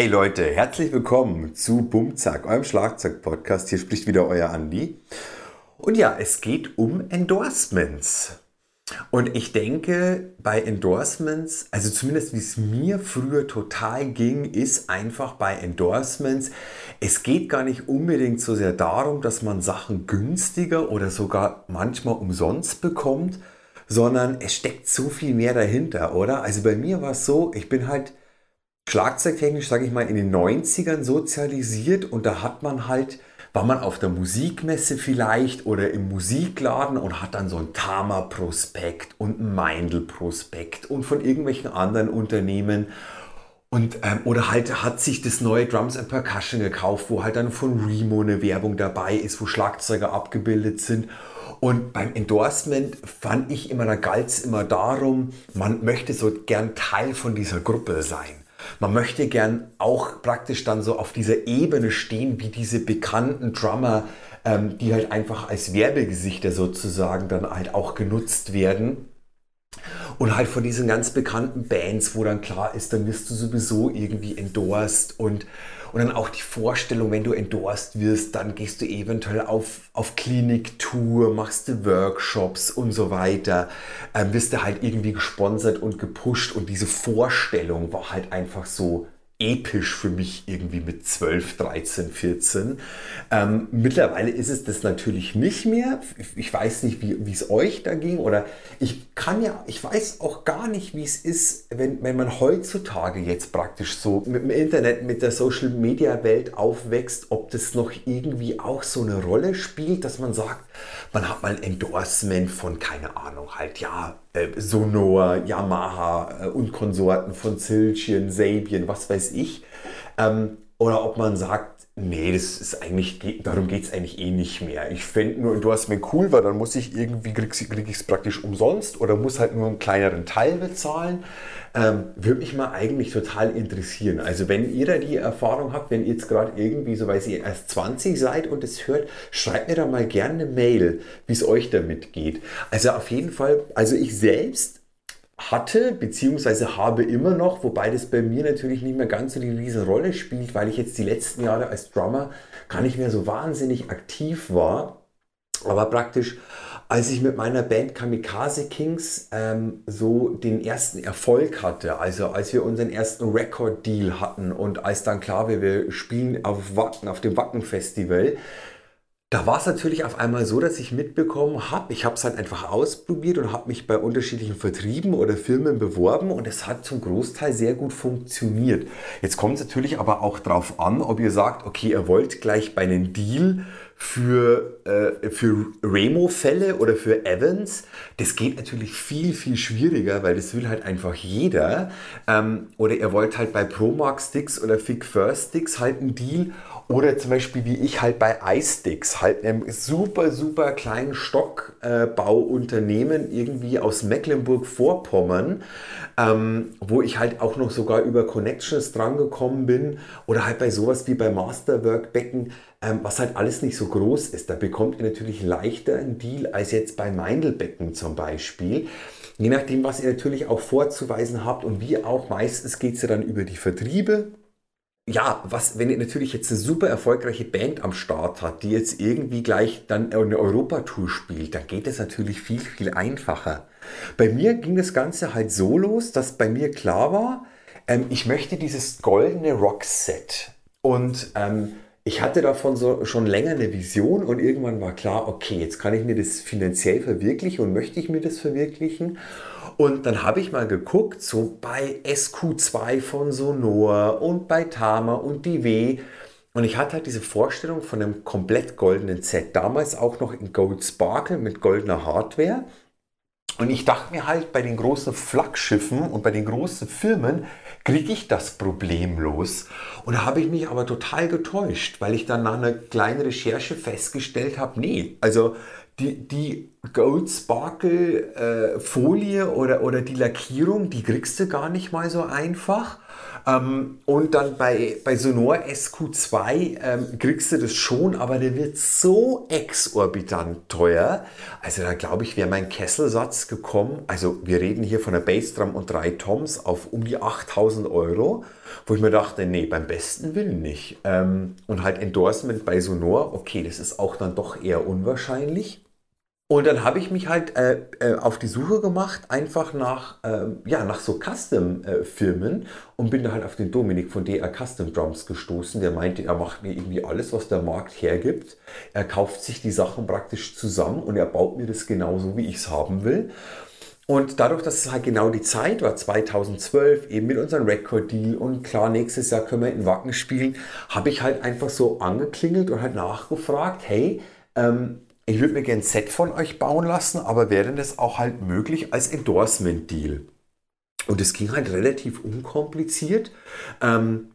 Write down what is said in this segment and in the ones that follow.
Hi Leute, herzlich willkommen zu Bumzack, eurem Schlagzeug-Podcast. Hier spricht wieder euer Andi. Und ja, es geht um Endorsements. Und ich denke, bei Endorsements, also zumindest wie es mir früher total ging, ist einfach bei Endorsements, es geht gar nicht unbedingt so sehr darum, dass man Sachen günstiger oder sogar manchmal umsonst bekommt, sondern es steckt so viel mehr dahinter, oder? Also bei mir war es so, ich bin halt schlagzeugtechnisch, sage ich mal, in den 90ern sozialisiert und da hat man halt war man auf der Musikmesse vielleicht oder im Musikladen und hat dann so ein Tama-Prospekt und ein Meindl-Prospekt und von irgendwelchen anderen Unternehmen und, ähm, oder halt hat sich das neue Drums and Percussion gekauft, wo halt dann von Remo eine Werbung dabei ist, wo Schlagzeuger abgebildet sind. Und beim Endorsement fand ich immer, da galt es immer darum, man möchte so gern Teil von dieser Gruppe sein. Man möchte gern auch praktisch dann so auf dieser Ebene stehen, wie diese bekannten Drummer, ähm, die halt einfach als Werbegesichter sozusagen dann halt auch genutzt werden. Und halt von diesen ganz bekannten Bands, wo dann klar ist, dann wirst du sowieso irgendwie endorsed. Und und dann auch die Vorstellung, wenn du endorsed wirst, dann gehst du eventuell auf, auf Kliniktour, machst du Workshops und so weiter, ähm, wirst du halt irgendwie gesponsert und gepusht. Und diese Vorstellung war halt einfach so episch für mich irgendwie mit 12, 13, 14. Ähm, mittlerweile ist es das natürlich nicht mehr. Ich weiß nicht, wie es euch da ging oder ich kann ja, ich weiß auch gar nicht, wie es ist, wenn, wenn man heutzutage jetzt praktisch so mit dem Internet, mit der Social Media Welt aufwächst, ob das noch irgendwie auch so eine Rolle spielt, dass man sagt, man hat mal ein Endorsement von, keine Ahnung, halt ja, Sonor, Yamaha äh, und Konsorten von Zilchen, Sabian, was weiß ich. Ähm, oder ob man sagt, Nee, das ist eigentlich, darum geht es eigentlich eh nicht mehr. Ich fände nur, du hast mir cool, weil dann muss ich irgendwie, krieg, ich es praktisch umsonst oder muss halt nur einen kleineren Teil bezahlen. Ähm, Würde mich mal eigentlich total interessieren. Also wenn ihr da die Erfahrung habt, wenn ihr jetzt gerade irgendwie, so weiß ihr erst 20 seid und es hört, schreibt mir da mal gerne eine Mail, wie es euch damit geht. Also auf jeden Fall, also ich selbst hatte, beziehungsweise habe immer noch, wobei das bei mir natürlich nicht mehr ganz so die riesen Rolle spielt, weil ich jetzt die letzten Jahre als Drummer gar nicht mehr so wahnsinnig aktiv war. Aber praktisch, als ich mit meiner Band Kamikaze Kings ähm, so den ersten Erfolg hatte, also als wir unseren ersten Record-Deal hatten und als dann klar war, wir spielen auf Wacken, auf dem Wacken-Festival, da war es natürlich auf einmal so, dass ich mitbekommen habe, ich habe es halt einfach ausprobiert und habe mich bei unterschiedlichen Vertrieben oder Firmen beworben und es hat zum Großteil sehr gut funktioniert. Jetzt kommt es natürlich aber auch darauf an, ob ihr sagt, okay, ihr wollt gleich bei einem Deal für, äh, für Remo-Fälle oder für Evans, das geht natürlich viel, viel schwieriger, weil das will halt einfach jeder. Ähm, oder ihr wollt halt bei ProMark Sticks oder Fig First Sticks halt einen Deal oder zum Beispiel wie ich halt bei iSticks, halt einem super, super kleinen Stockbauunternehmen irgendwie aus Mecklenburg-Vorpommern, ähm, wo ich halt auch noch sogar über Connections drangekommen bin. Oder halt bei sowas wie bei Masterwork Becken, ähm, was halt alles nicht so groß ist. Da bekommt ihr natürlich leichter einen Deal als jetzt bei Meindelbecken zum Beispiel. Je nachdem, was ihr natürlich auch vorzuweisen habt und wie auch meistens geht es ja dann über die Vertriebe ja, was, wenn ihr natürlich jetzt eine super erfolgreiche Band am Start hat, die jetzt irgendwie gleich dann eine Europatour spielt, dann geht es natürlich viel, viel einfacher. Bei mir ging das Ganze halt so los, dass bei mir klar war, ähm, ich möchte dieses goldene Rockset. Und ähm, ich hatte davon so schon länger eine Vision und irgendwann war klar, okay, jetzt kann ich mir das finanziell verwirklichen und möchte ich mir das verwirklichen. Und dann habe ich mal geguckt, so bei SQ2 von Sonor und bei Tama und DW. Und ich hatte halt diese Vorstellung von einem komplett goldenen Set. Damals auch noch in Gold Sparkle mit goldener Hardware. Und ich dachte mir halt, bei den großen Flaggschiffen und bei den großen Firmen kriege ich das problemlos. Und da habe ich mich aber total getäuscht, weil ich dann nach einer kleinen Recherche festgestellt habe, nee, also die, die Gold Sparkle äh, Folie oder, oder die Lackierung, die kriegst du gar nicht mal so einfach. Ähm, und dann bei, bei Sonor SQ2 ähm, kriegst du das schon, aber der wird so exorbitant teuer. Also da glaube ich, wäre mein Kesselsatz gekommen. Also wir reden hier von einer Bassdrum und drei Toms auf um die 8000 Euro, wo ich mir dachte, nee, beim besten Willen nicht. Ähm, und halt Endorsement bei Sonor, okay, das ist auch dann doch eher unwahrscheinlich. Und dann habe ich mich halt äh, äh, auf die Suche gemacht, einfach nach, äh, ja, nach so Custom-Firmen und bin da halt auf den Dominik von DR Custom Drums gestoßen. Der meinte, er macht mir irgendwie alles, was der Markt hergibt. Er kauft sich die Sachen praktisch zusammen und er baut mir das genauso, wie ich es haben will. Und dadurch, dass es halt genau die Zeit war, 2012, eben mit unserem Record-Deal und klar, nächstes Jahr können wir in Wacken spielen, habe ich halt einfach so angeklingelt und halt nachgefragt, hey, ähm, ich würde mir gerne ein Set von euch bauen lassen, aber wäre das auch halt möglich als Endorsement-Deal? Und es ging halt relativ unkompliziert. Ähm,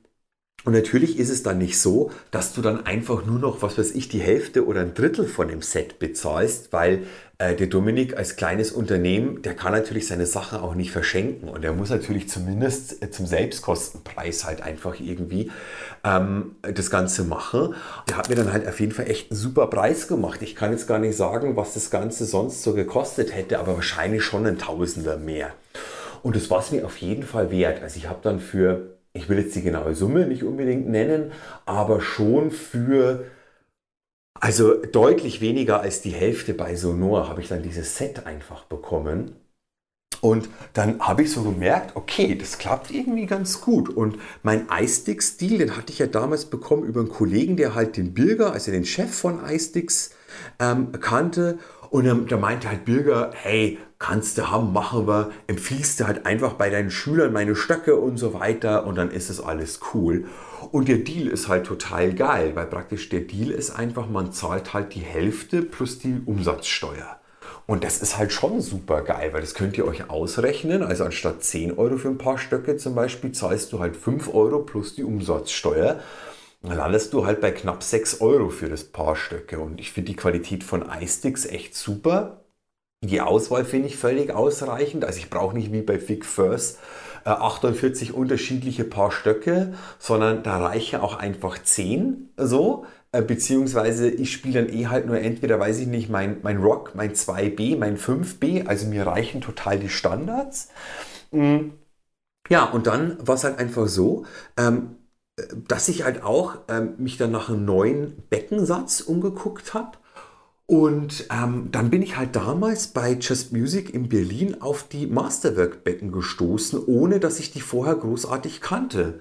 und natürlich ist es dann nicht so, dass du dann einfach nur noch, was weiß ich, die Hälfte oder ein Drittel von dem Set bezahlst, weil äh, der Dominik als kleines Unternehmen, der kann natürlich seine Sachen auch nicht verschenken und er muss natürlich zumindest äh, zum Selbstkostenpreis halt einfach irgendwie ähm, das Ganze machen. Der hat mir dann halt auf jeden Fall echt einen super Preis gemacht. Ich kann jetzt gar nicht sagen, was das Ganze sonst so gekostet hätte, aber wahrscheinlich schon ein Tausender mehr. Und das war es mir auf jeden Fall wert. Also ich habe dann für ich will jetzt die genaue Summe nicht unbedingt nennen, aber schon für, also deutlich weniger als die Hälfte bei Sonor habe ich dann dieses Set einfach bekommen. Und dann habe ich so gemerkt, okay, das klappt irgendwie ganz gut. Und mein iStick-Stil, den hatte ich ja damals bekommen über einen Kollegen, der halt den Birger, also den Chef von iSticks, ähm, kannte. Und da meinte halt Birger, hey, kannst du haben, machen wir, empfiehlst du halt einfach bei deinen Schülern meine Stöcke und so weiter und dann ist es alles cool. Und der Deal ist halt total geil, weil praktisch der Deal ist einfach, man zahlt halt die Hälfte plus die Umsatzsteuer. Und das ist halt schon super geil, weil das könnt ihr euch ausrechnen. Also anstatt 10 Euro für ein paar Stöcke zum Beispiel, zahlst du halt 5 Euro plus die Umsatzsteuer. Dann landest du halt bei knapp 6 Euro für das Paar Stöcke. Und ich finde die Qualität von iSticks echt super. Die Auswahl finde ich völlig ausreichend. Also ich brauche nicht wie bei Fig First 48 unterschiedliche Paar Stöcke, sondern da reichen auch einfach 10 so. Äh, beziehungsweise ich spiele dann eh halt nur entweder, weiß ich nicht, mein, mein Rock, mein 2B, mein 5B. Also mir reichen total die Standards. Mm. Ja, und dann war es halt einfach so, ähm, dass ich halt auch ähm, mich dann nach einem neuen Beckensatz umgeguckt habe und ähm, dann bin ich halt damals bei Just Music in Berlin auf die Masterwork-Becken gestoßen, ohne dass ich die vorher großartig kannte.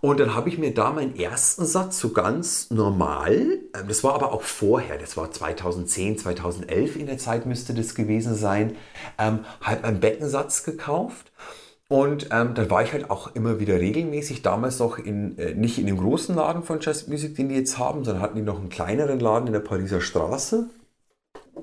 Und dann habe ich mir da meinen ersten Satz so ganz normal, ähm, das war aber auch vorher, das war 2010, 2011 in der Zeit müsste das gewesen sein, ähm, halt einen Beckensatz gekauft. Und ähm, dann war ich halt auch immer wieder regelmäßig, damals noch in, äh, nicht in dem großen Laden von Just Music, den die jetzt haben, sondern hatten die noch einen kleineren Laden in der Pariser Straße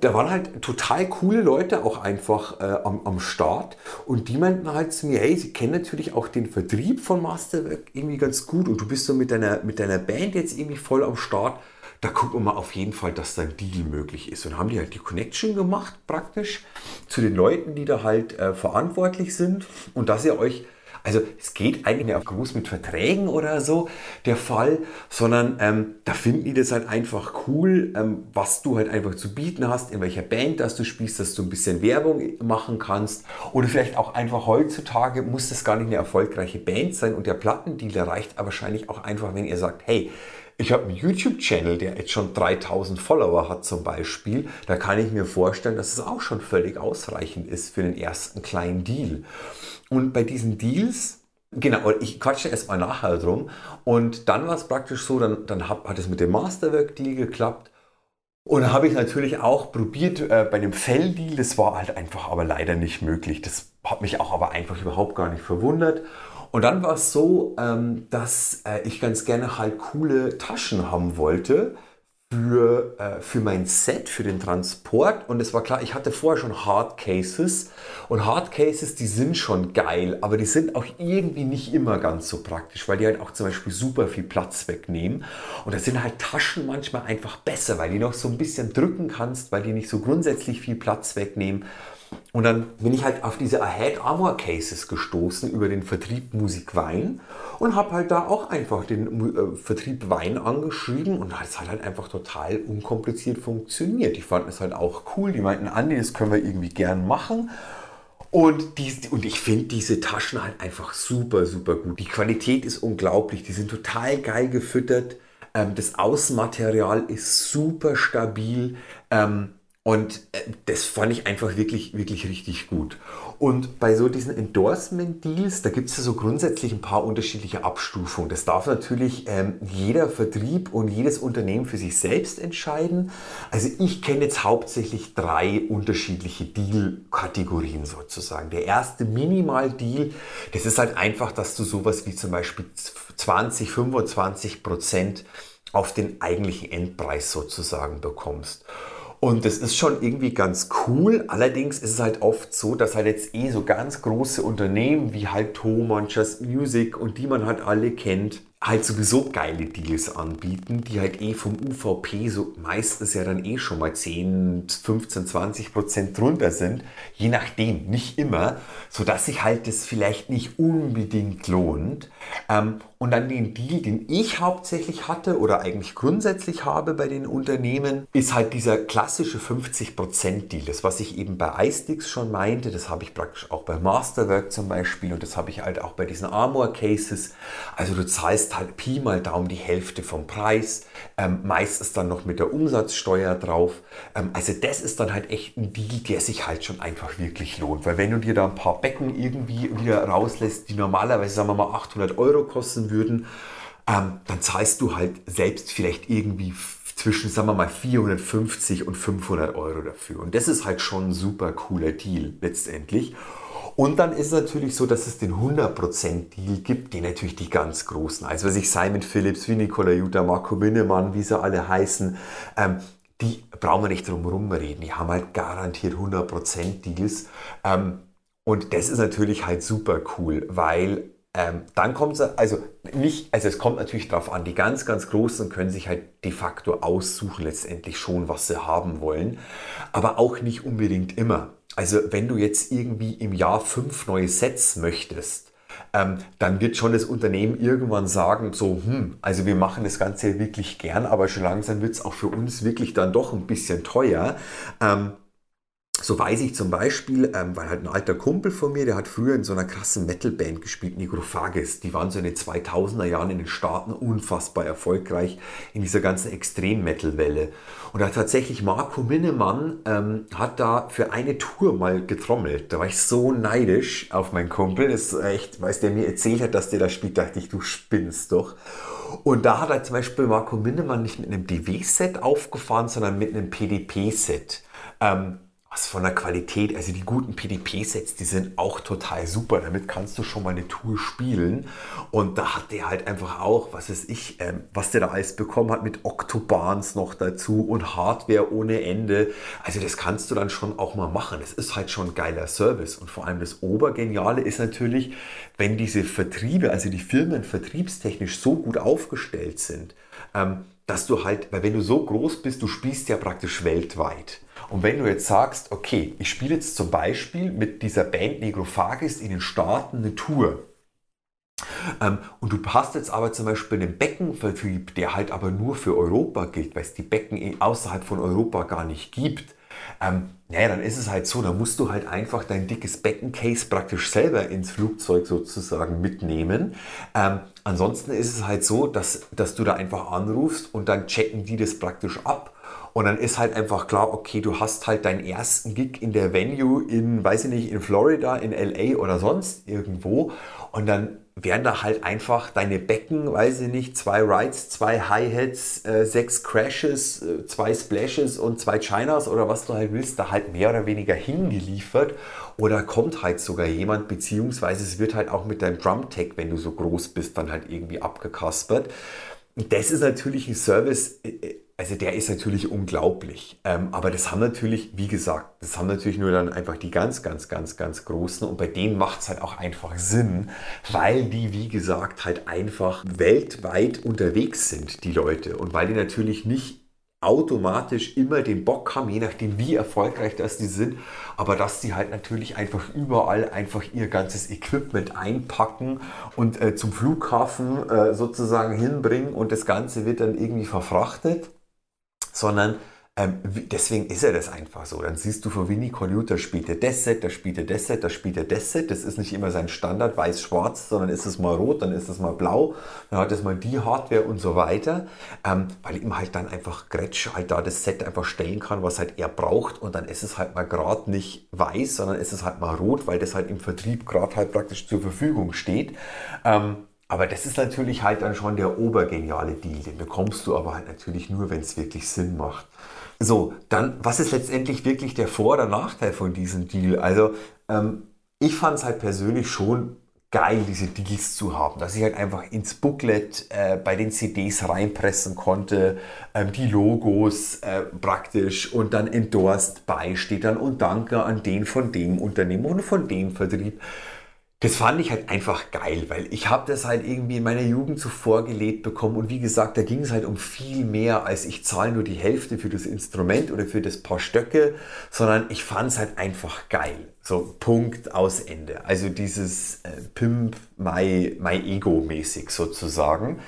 da waren halt total coole Leute auch einfach äh, am, am Start und die meinten halt zu mir, hey, sie kennen natürlich auch den Vertrieb von Masterwork irgendwie ganz gut und du bist so mit deiner, mit deiner Band jetzt irgendwie voll am Start. Da gucken wir mal auf jeden Fall, dass da ein Deal möglich ist. Und haben die halt die Connection gemacht praktisch zu den Leuten, die da halt äh, verantwortlich sind und dass ihr euch also es geht eigentlich nicht groß mit Verträgen oder so der Fall, sondern ähm, da finden die das halt einfach cool, ähm, was du halt einfach zu bieten hast, in welcher Band dass du spielst, dass du ein bisschen Werbung machen kannst. Oder vielleicht auch einfach heutzutage muss das gar nicht eine erfolgreiche Band sein und der Plattendealer reicht aber wahrscheinlich auch einfach, wenn ihr sagt, hey, ich habe einen YouTube-Channel, der jetzt schon 3000 Follower hat zum Beispiel. Da kann ich mir vorstellen, dass es auch schon völlig ausreichend ist für den ersten kleinen Deal. Und bei diesen Deals, genau, ich quatsche erstmal nachher drum. Und dann war es praktisch so, dann, dann hat, hat es mit dem Masterwork-Deal geklappt. Und dann habe ich natürlich auch probiert äh, bei dem Fell-Deal, das war halt einfach aber leider nicht möglich. Das hat mich auch aber einfach überhaupt gar nicht verwundert. Und dann war es so, ähm, dass äh, ich ganz gerne halt coole Taschen haben wollte für, äh, für mein Set, für den Transport. Und es war klar, ich hatte vorher schon Hardcases. Und Hardcases, die sind schon geil, aber die sind auch irgendwie nicht immer ganz so praktisch, weil die halt auch zum Beispiel super viel Platz wegnehmen. Und da sind halt Taschen manchmal einfach besser, weil die noch so ein bisschen drücken kannst, weil die nicht so grundsätzlich viel Platz wegnehmen. Und dann bin ich halt auf diese Ahead Armor Cases gestoßen über den Vertrieb Musik Wein und habe halt da auch einfach den äh, Vertrieb Wein angeschrieben und es hat halt einfach total unkompliziert funktioniert. Die fanden es halt auch cool, die meinten, Andi, das können wir irgendwie gern machen. Und, die, und ich finde diese Taschen halt einfach super, super gut. Die Qualität ist unglaublich, die sind total geil gefüttert. Ähm, das Außenmaterial ist super stabil. Ähm, und äh, das fand ich einfach wirklich, wirklich richtig gut. Und bei so diesen Endorsement-Deals, da gibt es ja so grundsätzlich ein paar unterschiedliche Abstufungen. Das darf natürlich ähm, jeder Vertrieb und jedes Unternehmen für sich selbst entscheiden. Also ich kenne jetzt hauptsächlich drei unterschiedliche Deal-Kategorien sozusagen. Der erste Minimal-Deal, das ist halt einfach, dass du sowas wie zum Beispiel 20, 25 Prozent auf den eigentlichen Endpreis sozusagen bekommst. Und das ist schon irgendwie ganz cool. Allerdings ist es halt oft so, dass halt jetzt eh so ganz große Unternehmen wie halt Thomann, Just Music und die man halt alle kennt, halt sowieso geile Deals anbieten, die halt eh vom UVP so meistens ja dann eh schon mal 10, 15, 20 Prozent drunter sind. Je nachdem, nicht immer, sodass sich halt das vielleicht nicht unbedingt lohnt. Und dann den Deal, den ich hauptsächlich hatte oder eigentlich grundsätzlich habe bei den Unternehmen, ist halt dieser klassische 50% Deal. Das, was ich eben bei iSticks schon meinte, das habe ich praktisch auch bei Masterwork zum Beispiel und das habe ich halt auch bei diesen Armor Cases. Also du zahlst halt Pi mal Daumen die Hälfte vom Preis, ähm, meistens dann noch mit der Umsatzsteuer drauf. Ähm, also das ist dann halt echt ein Deal, der sich halt schon einfach wirklich lohnt. Weil wenn du dir da ein paar Becken irgendwie wieder rauslässt, die normalerweise, sagen wir mal, 800 Euro kosten würden, ähm, dann zahlst du halt selbst vielleicht irgendwie zwischen, sagen wir mal, 450 und 500 Euro dafür. Und das ist halt schon ein super cooler Deal letztendlich. Und dann ist es natürlich so, dass es den 100% Deal gibt, die natürlich die ganz großen, also was ich Simon Phillips, wie Nicola Jutta, Marco Winnemann, wie sie alle heißen, ähm, die brauchen wir nicht drum reden. Die haben halt garantiert 100% Deals. Ähm, und das ist natürlich halt super cool, weil ähm, dann kommt es, also nicht, also es kommt natürlich darauf an, die ganz, ganz Großen können sich halt de facto aussuchen letztendlich schon, was sie haben wollen, aber auch nicht unbedingt immer. Also wenn du jetzt irgendwie im Jahr fünf neue Sets möchtest, ähm, dann wird schon das Unternehmen irgendwann sagen, so, hm, also wir machen das Ganze wirklich gern, aber schon langsam wird es auch für uns wirklich dann doch ein bisschen teuer. Ähm, so weiß ich zum Beispiel, ähm, weil halt ein alter Kumpel von mir, der hat früher in so einer krassen Metalband gespielt, Necrophagis. Die waren so in den 2000er Jahren in den Staaten unfassbar erfolgreich in dieser ganzen Extrem-Metal-Welle. Und da tatsächlich Marco Minnemann ähm, hat da für eine Tour mal getrommelt. Da war ich so neidisch auf meinen Kumpel. Das ist echt, weil der mir erzählt hat, dass der da spielt, dachte ich, du spinnst doch. Und da hat er zum Beispiel Marco Minnemann nicht mit einem DW-Set aufgefahren, sondern mit einem PDP-Set. Ähm, was von der Qualität, also die guten PDP-Sets, die sind auch total super. Damit kannst du schon mal eine Tour spielen. Und da hat der halt einfach auch, was weiß ich, ähm, was der da alles bekommen hat mit Octobahns noch dazu und Hardware ohne Ende. Also das kannst du dann schon auch mal machen. Es ist halt schon ein geiler Service. Und vor allem das Obergeniale ist natürlich, wenn diese Vertriebe, also die Firmen vertriebstechnisch so gut aufgestellt sind, ähm, dass du halt, weil wenn du so groß bist, du spielst ja praktisch weltweit. Und wenn du jetzt sagst, okay, ich spiele jetzt zum Beispiel mit dieser Band Negrophagis in den Staaten eine Tour. Ähm, und du hast jetzt aber zum Beispiel einen Beckenvertrieb, der halt aber nur für Europa gilt, weil es die Becken außerhalb von Europa gar nicht gibt. Ähm, naja, dann ist es halt so, dann musst du halt einfach dein dickes Beckencase praktisch selber ins Flugzeug sozusagen mitnehmen. Ähm, ansonsten ist es halt so, dass, dass du da einfach anrufst und dann checken die das praktisch ab und dann ist halt einfach klar, okay, du hast halt deinen ersten Gig in der Venue in, weiß ich nicht, in Florida, in LA oder sonst irgendwo. Und dann werden da halt einfach deine Becken, weiß ich nicht, zwei Rides, zwei Hi-Hats, äh, sechs Crashes, äh, zwei Splashes und zwei Chinas oder was du halt willst, da halt mehr oder weniger hingeliefert. Oder kommt halt sogar jemand, beziehungsweise es wird halt auch mit deinem Drum-Tech, wenn du so groß bist, dann halt irgendwie abgekaspert. Das ist natürlich ein Service, äh, äh, also der ist natürlich unglaublich. Ähm, aber das haben natürlich, wie gesagt, das haben natürlich nur dann einfach die ganz, ganz, ganz, ganz Großen. Und bei denen macht es halt auch einfach Sinn, weil die, wie gesagt, halt einfach weltweit unterwegs sind, die Leute. Und weil die natürlich nicht automatisch immer den Bock haben, je nachdem wie erfolgreich das die sind, aber dass die halt natürlich einfach überall einfach ihr ganzes Equipment einpacken und äh, zum Flughafen äh, sozusagen hinbringen und das Ganze wird dann irgendwie verfrachtet, sondern ähm, deswegen ist er das einfach so. Dann siehst du von Winnie Colluter spielt er das Set, da spielt er das Set, da spielt er das Set. Das ist nicht immer sein Standard weiß-schwarz, sondern ist es mal rot, dann ist es mal blau, dann hat es mal die Hardware und so weiter. Ähm, weil ihm halt dann einfach Gretsch halt da das Set einfach stellen kann, was halt er braucht und dann ist es halt mal gerade nicht weiß, sondern ist es halt mal rot, weil das halt im Vertrieb gerade halt praktisch zur Verfügung steht. Ähm, aber das ist natürlich halt dann schon der obergeniale Deal. Den bekommst du aber halt natürlich nur, wenn es wirklich Sinn macht. So, dann, was ist letztendlich wirklich der Vor- oder Nachteil von diesem Deal? Also, ähm, ich fand es halt persönlich schon geil, diese Deals zu haben, dass ich halt einfach ins Booklet äh, bei den CDs reinpressen konnte, ähm, die Logos äh, praktisch und dann endorsed beisteht dann und danke an den von dem Unternehmen und von dem Vertrieb. Das fand ich halt einfach geil, weil ich habe das halt irgendwie in meiner Jugend so vorgelebt bekommen und wie gesagt, da ging es halt um viel mehr als ich zahle nur die Hälfte für das Instrument oder für das paar Stöcke, sondern ich fand es halt einfach geil. So Punkt aus Ende. Also dieses äh, Pimp my, my Ego mäßig sozusagen.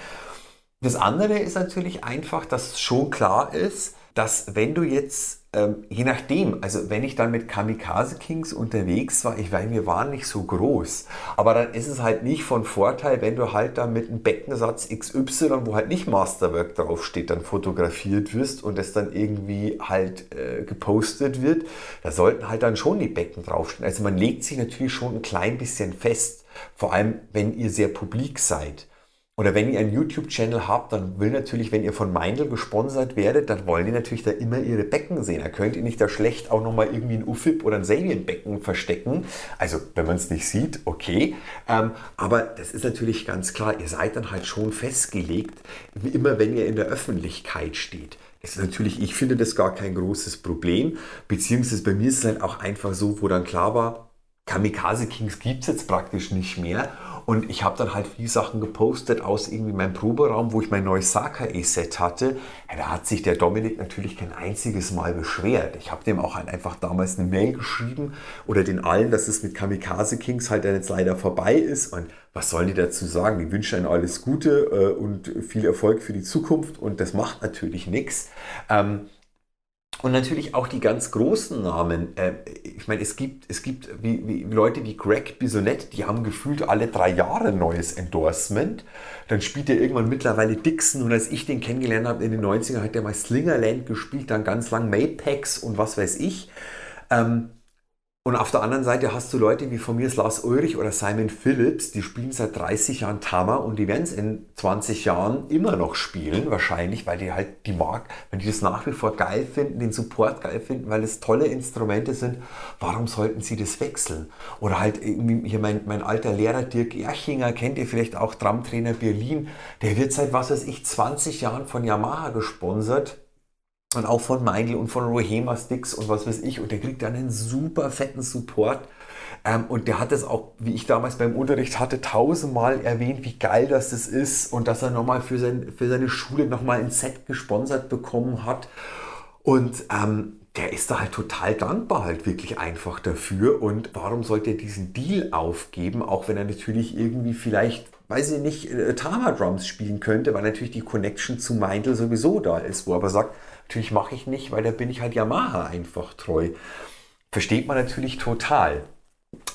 Das andere ist natürlich einfach, dass schon klar ist, dass wenn du jetzt ähm, je nachdem, also wenn ich dann mit Kamikaze Kings unterwegs war, ich weiß, wir waren nicht so groß, aber dann ist es halt nicht von Vorteil, wenn du halt da mit einem Beckensatz XY, wo halt nicht Masterwork draufsteht, dann fotografiert wirst und es dann irgendwie halt äh, gepostet wird. Da sollten halt dann schon die Becken draufstehen. Also man legt sich natürlich schon ein klein bisschen fest, vor allem wenn ihr sehr publik seid. Oder wenn ihr einen YouTube-Channel habt, dann will natürlich, wenn ihr von Meindl gesponsert werdet, dann wollen die natürlich da immer ihre Becken sehen. Da könnt ihr nicht da schlecht auch nochmal irgendwie ein Ufip oder ein Sabian-Becken verstecken. Also, wenn man es nicht sieht, okay. Ähm, aber das ist natürlich ganz klar, ihr seid dann halt schon festgelegt, wie immer wenn ihr in der Öffentlichkeit steht. Das ist natürlich, ich finde das gar kein großes Problem. Beziehungsweise bei mir ist es halt auch einfach so, wo dann klar war, Kamikaze Kings gibt es jetzt praktisch nicht mehr. Und ich habe dann halt viele Sachen gepostet aus irgendwie meinem Proberaum, wo ich mein neues Saka E-Set hatte. Ja, da hat sich der Dominik natürlich kein einziges Mal beschwert. Ich habe dem auch halt einfach damals eine Mail geschrieben oder den allen, dass es mit Kamikaze Kings halt dann jetzt leider vorbei ist. Und was sollen die dazu sagen? Die wünschen einem alles Gute äh, und viel Erfolg für die Zukunft. Und das macht natürlich nichts. Und natürlich auch die ganz großen Namen. Äh, ich meine, es gibt, es gibt wie, wie Leute wie Greg Bisonette, die haben gefühlt alle drei Jahre ein neues Endorsement. Dann spielt er irgendwann mittlerweile Dixon und als ich den kennengelernt habe in den 90ern, hat er mal Slingerland gespielt, dann ganz lang Mapex und was weiß ich. Ähm, und auf der anderen Seite hast du Leute wie von mir Lars Ulrich oder Simon Phillips, die spielen seit 30 Jahren Tama und die werden es in 20 Jahren immer noch spielen, wahrscheinlich, weil die halt die Mark, wenn die das nach wie vor geil finden, den Support geil finden, weil es tolle Instrumente sind, warum sollten sie das wechseln? Oder halt hier mein, mein alter Lehrer Dirk Erchinger, kennt ihr vielleicht auch, Drumtrainer Berlin, der wird seit was weiß ich 20 Jahren von Yamaha gesponsert und auch von Meindl und von Rohema Sticks und was weiß ich. Und der kriegt dann einen super fetten Support. Ähm, und der hat es auch, wie ich damals beim Unterricht hatte, tausendmal erwähnt, wie geil das, das ist und dass er nochmal für, sein, für seine Schule nochmal ein Set gesponsert bekommen hat. Und ähm, der ist da halt total dankbar halt wirklich einfach dafür. Und warum sollte er diesen Deal aufgeben, auch wenn er natürlich irgendwie vielleicht, weiß ich nicht, äh, Tama Drums spielen könnte, weil natürlich die Connection zu Meindl sowieso da ist, wo er aber sagt, Natürlich mache ich nicht, weil da bin ich halt Yamaha einfach treu. Versteht man natürlich total.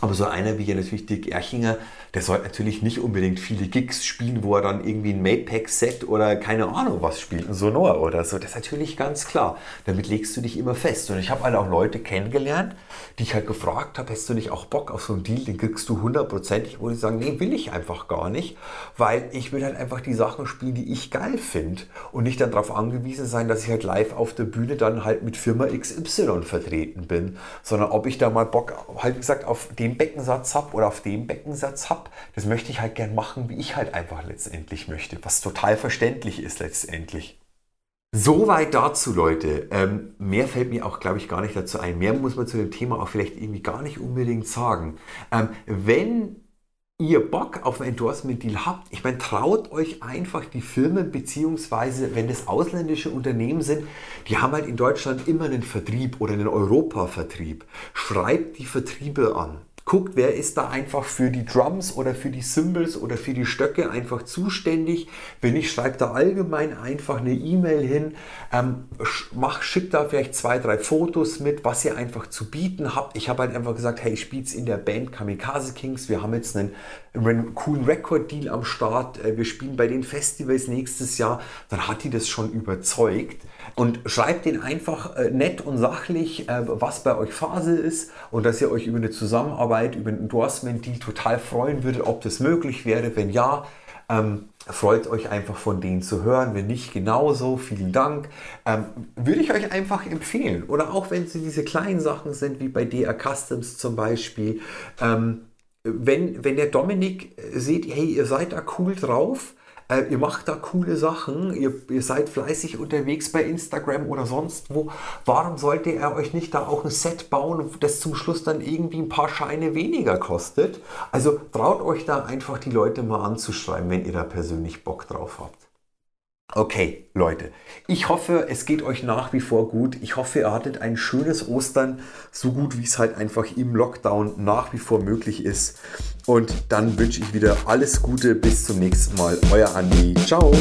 Aber so einer wie hier natürlich Dick Erchinger, der sollte natürlich nicht unbedingt viele Gigs spielen, wo er dann irgendwie ein Mapex-Set oder keine Ahnung was spielt, ein Sonor oder so. Das ist natürlich ganz klar. Damit legst du dich immer fest. Und ich habe halt auch Leute kennengelernt, die ich halt gefragt habe, hast du nicht auch Bock auf so einen Deal, den kriegst du hundertprozentig, wo die sagen, nee, will ich einfach gar nicht, weil ich will halt einfach die Sachen spielen, die ich geil finde und nicht dann darauf angewiesen sein, dass ich halt live auf der Bühne dann halt mit Firma XY vertreten bin, sondern ob ich da mal Bock, halt gesagt, auf den Beckensatz habe oder auf dem Beckensatz habe, das möchte ich halt gern machen, wie ich halt einfach letztendlich möchte, was total verständlich ist letztendlich. Soweit dazu, Leute. Ähm, mehr fällt mir auch, glaube ich, gar nicht dazu ein. Mehr muss man zu dem Thema auch vielleicht irgendwie gar nicht unbedingt sagen. Ähm, wenn ihr Bock auf ein Endorsement-Deal habt, ich meine, traut euch einfach die Firmen, beziehungsweise wenn es ausländische Unternehmen sind, die haben halt in Deutschland immer einen Vertrieb oder einen Europa-Vertrieb. Schreibt die Vertriebe an guckt, wer ist da einfach für die Drums oder für die Cymbals oder für die Stöcke einfach zuständig. Wenn nicht, schreibt da allgemein einfach eine E-Mail hin, ähm, mach, schickt da vielleicht zwei, drei Fotos mit, was ihr einfach zu bieten habt. Ich habe halt einfach gesagt, hey, ich spiele in der Band Kamikaze Kings. Wir haben jetzt einen, einen coolen Record-Deal am Start. Äh, wir spielen bei den Festivals nächstes Jahr. Dann hat die das schon überzeugt und schreibt den einfach äh, nett und sachlich, äh, was bei euch Phase ist und dass ihr euch über eine Zusammenarbeit, über ein Endorsement-Deal total freuen würdet, ob das möglich wäre. Wenn ja, ähm, freut euch einfach von denen zu hören. Wenn nicht, genauso. Vielen Dank. Ähm, würde ich euch einfach empfehlen. Oder auch wenn sie diese kleinen Sachen sind, wie bei DR Customs zum Beispiel. Ähm, wenn, wenn der Dominik sieht, hey, ihr seid da cool drauf, äh, ihr macht da coole Sachen, ihr, ihr seid fleißig unterwegs bei Instagram oder sonst wo. Warum sollte er euch nicht da auch ein Set bauen, das zum Schluss dann irgendwie ein paar Scheine weniger kostet? Also traut euch da einfach die Leute mal anzuschreiben, wenn ihr da persönlich Bock drauf habt. Okay, Leute, ich hoffe, es geht euch nach wie vor gut. Ich hoffe, ihr hattet ein schönes Ostern, so gut wie es halt einfach im Lockdown nach wie vor möglich ist. Und dann wünsche ich wieder alles Gute. Bis zum nächsten Mal. Euer Andi. Ciao.